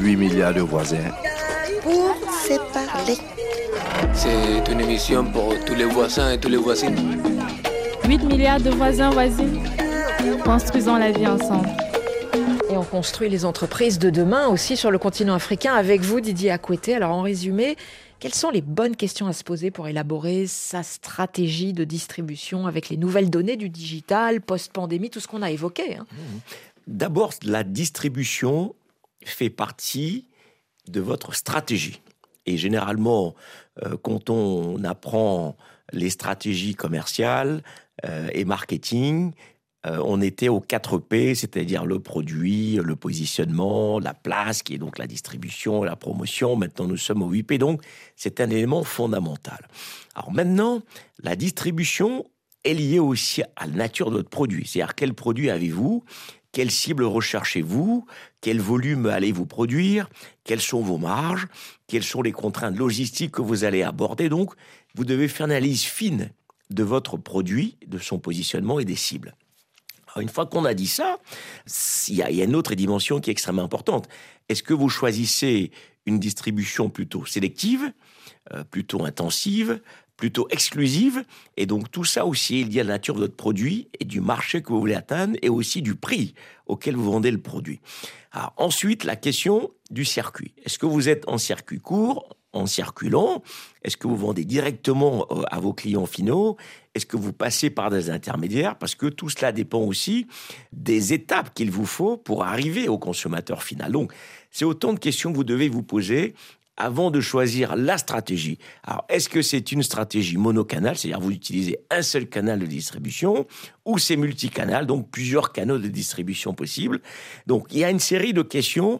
8 milliards de voisins. Pour se parler. C'est une émission pour tous les voisins et tous les voisines. 8 milliards de voisins, voisines. Construisons la vie ensemble. Et on construit les entreprises de demain aussi sur le continent africain avec vous, Didier Akoueté. Alors en résumé, quelles sont les bonnes questions à se poser pour élaborer sa stratégie de distribution avec les nouvelles données du digital, post-pandémie, tout ce qu'on a évoqué hein? D'abord, la distribution fait partie de votre stratégie. Et généralement, euh, quand on apprend les stratégies commerciales euh, et marketing, euh, on était aux 4 P, c'est-à-dire le produit, le positionnement, la place, qui est donc la distribution, la promotion. Maintenant, nous sommes au 8 P, donc c'est un élément fondamental. Alors maintenant, la distribution est liée aussi à la nature de votre produit. C'est-à-dire quel produit avez-vous? Quelle cible recherchez-vous? Quel volume allez-vous produire? Quelles sont vos marges? Quelles sont les contraintes logistiques que vous allez aborder? Donc, vous devez faire une analyse fine de votre produit, de son positionnement et des cibles. une fois qu'on a dit ça, il y, a une autre dimension qui est extrêmement importante. Est-ce que vous choisissez une distribution plutôt sélective, euh, plutôt intensive, plutôt exclusive. Et donc tout ça aussi, il y a la nature de votre produit et du marché que vous voulez atteindre et aussi du prix auquel vous vendez le produit. Alors, ensuite, la question du circuit. Est-ce que vous êtes en circuit court, en circuit long Est-ce que vous vendez directement euh, à vos clients finaux? Est-ce que vous passez par des intermédiaires? Parce que tout cela dépend aussi des étapes qu'il vous faut pour arriver au consommateur final. Donc, c'est autant de questions que vous devez vous poser avant de choisir la stratégie. Alors, est-ce que c'est une stratégie monocanal, c'est-à-dire vous utilisez un seul canal de distribution, ou c'est multicanal, donc plusieurs canaux de distribution possibles? Donc, il y a une série de questions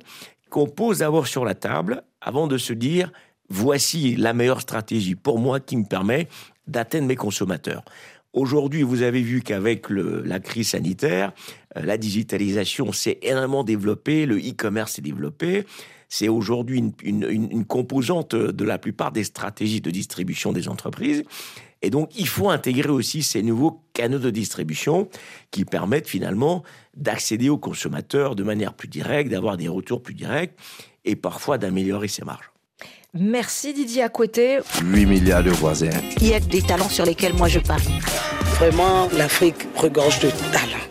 qu'on pose d'abord sur la table avant de se dire voici la meilleure stratégie pour moi qui me permet d'atteindre mes consommateurs. Aujourd'hui, vous avez vu qu'avec la crise sanitaire, euh, la digitalisation s'est énormément développée, le e-commerce s'est développé c'est aujourd'hui une, composante de la plupart des stratégies de distribution des entreprises. Et donc, il faut intégrer aussi ces nouveaux canaux de distribution qui permettent finalement d'accéder aux consommateurs de manière plus directe, d'avoir des retours plus directs et parfois d'améliorer ses marges. Merci Didier côté 8 milliards de voisins. Il y a des talents sur lesquels moi je parie. Vraiment, l'Afrique regorge de talents